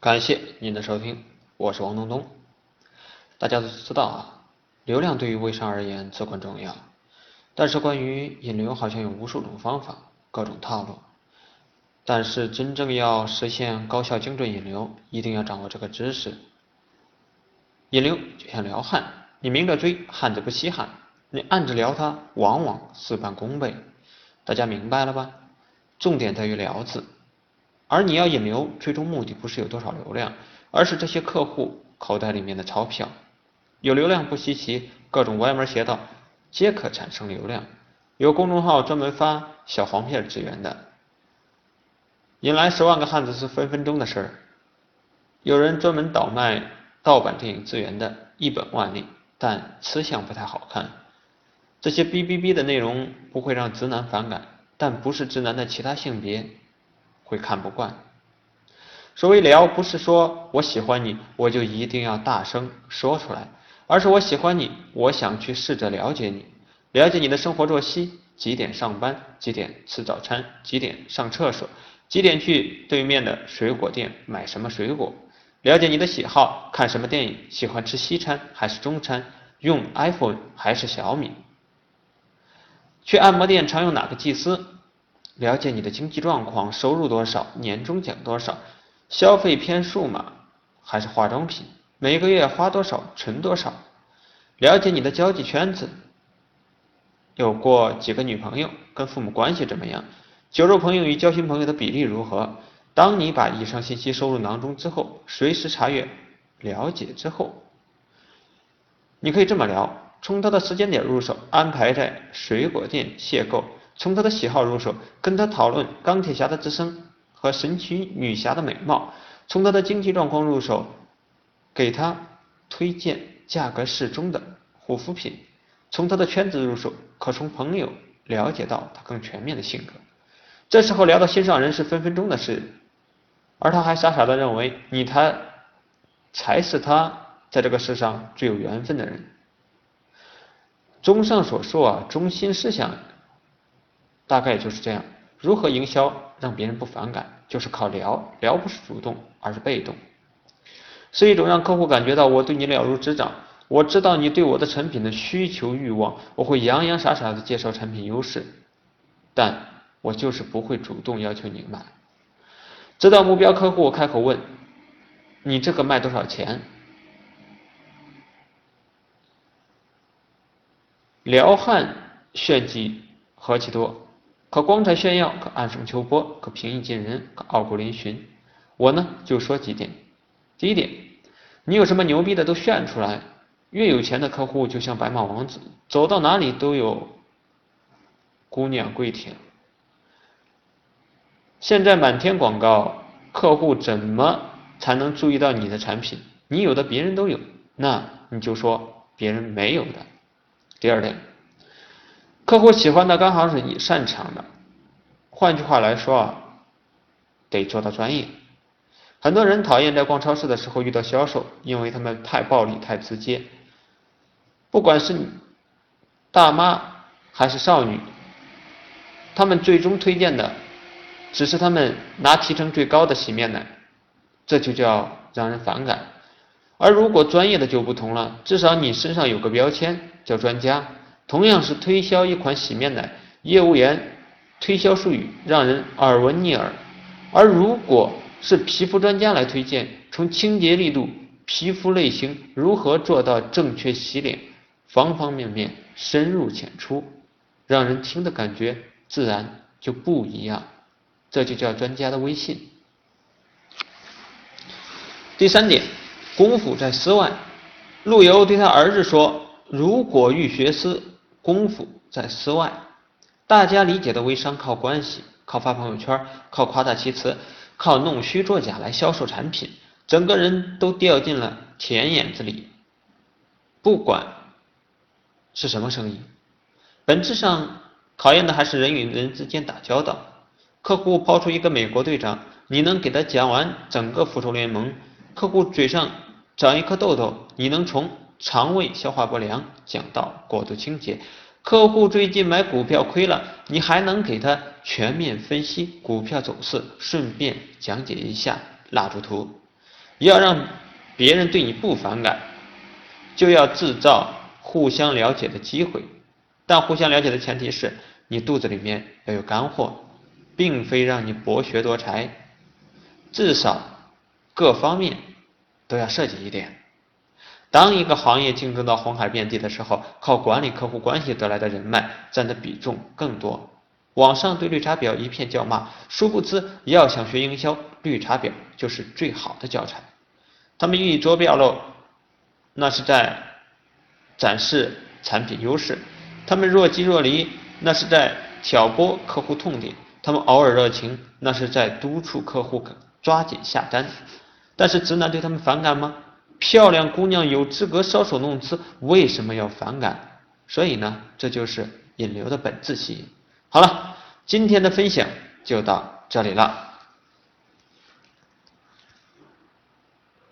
感谢您的收听，我是王东东。大家都知道啊，流量对于微商而言至关重要。但是关于引流，好像有无数种方法，各种套路。但是真正要实现高效精准引流，一定要掌握这个知识。引流就像撩汉，你明着追，汉子不稀罕；你暗着撩他，往往事半功倍。大家明白了吧？重点在于“撩”字。而你要引流，最终目的不是有多少流量，而是这些客户口袋里面的钞票。有流量不稀奇，各种歪门邪道皆可产生流量。有公众号专门发小黄片资源的，引来十万个汉子是分分钟的事儿。有人专门倒卖盗版电影资源的，一本万利，但吃相不太好看。这些哔哔哔的内容不会让直男反感，但不是直男的其他性别。会看不惯。所谓聊，不是说我喜欢你，我就一定要大声说出来，而是我喜欢你，我想去试着了解你，了解你的生活作息，几点上班，几点吃早餐，几点上厕所，几点去对面的水果店买什么水果，了解你的喜好，看什么电影，喜欢吃西餐还是中餐，用 iPhone 还是小米，去按摩店常用哪个技师。了解你的经济状况，收入多少，年终奖多少，消费偏数码还是化妆品，每个月花多少，存多少。了解你的交际圈子，有过几个女朋友，跟父母关系怎么样，酒肉朋友与交心朋友的比例如何。当你把以上信息收入囊中之后，随时查阅，了解之后，你可以这么聊：从他的时间点入手，安排在水果店邂逅。从他的喜好入手，跟他讨论钢铁侠的自身和神奇女侠的美貌；从他的经济状况入手，给他推荐价格适中的护肤品；从他的圈子入手，可从朋友了解到他更全面的性格。这时候聊到心上人是分分钟的事，而他还傻傻的认为你他才是他在这个世上最有缘分的人。综上所述啊，中心思想。大概就是这样，如何营销让别人不反感，就是靠聊，聊不是主动，而是被动，是一种让客户感觉到我对你了如指掌，我知道你对我的产品的需求欲望，我会洋洋洒洒的介绍产品优势，但我就是不会主动要求你买，直到目标客户开口问，你这个卖多少钱？撩汉炫技何其多！可光彩炫耀，可暗生秋波，可平易近人，可傲骨嶙峋。我呢就说几点。第一点，你有什么牛逼的都炫出来。越有钱的客户就像白马王子，走到哪里都有姑娘跪舔。现在满天广告，客户怎么才能注意到你的产品？你有的别人都有，那你就说别人没有的。第二点。客户喜欢的刚好是你擅长的，换句话来说啊，得做到专业。很多人讨厌在逛超市的时候遇到销售，因为他们太暴力、太直接。不管是大妈还是少女，他们最终推荐的只是他们拿提成最高的洗面奶，这就叫让人反感。而如果专业的就不同了，至少你身上有个标签叫专家。同样是推销一款洗面奶，业务员推销术语让人耳闻逆耳，而如果是皮肤专家来推荐，从清洁力度、皮肤类型如何做到正确洗脸，方方面面深入浅出，让人听的感觉自然就不一样，这就叫专家的威信。第三点，功夫在诗外。陆游对他儿子说：“如果欲学诗。”功夫在诗外，大家理解的微商靠关系，靠发朋友圈，靠夸大其词，靠弄虚作假来销售产品，整个人都掉进了钱眼子里。不管是什么生意，本质上考验的还是人与人之间打交道。客户抛出一个美国队长，你能给他讲完整个复仇联盟？客户嘴上长一颗痘痘，你能从？肠胃消化不良，讲到过度清洁。客户最近买股票亏了，你还能给他全面分析股票走势，顺便讲解一下蜡烛图。要让别人对你不反感，就要制造互相了解的机会。但互相了解的前提是你肚子里面要有干货，并非让你博学多才，至少各方面都要涉及一点。当一个行业竞争到红海遍地的时候，靠管理客户关系得来的人脉占的比重更多。网上对绿茶婊一片叫骂，殊不知要想学营销，绿茶婊就是最好的教材。他们衣着表露，那是在展示产品优势。他们若即若离，那是在挑拨客户痛点；他们偶尔热情，那是在督促客户抓紧下单。但是直男对他们反感吗？漂亮姑娘有资格搔首弄姿，为什么要反感？所以呢，这就是引流的本质吸引。好了，今天的分享就到这里了。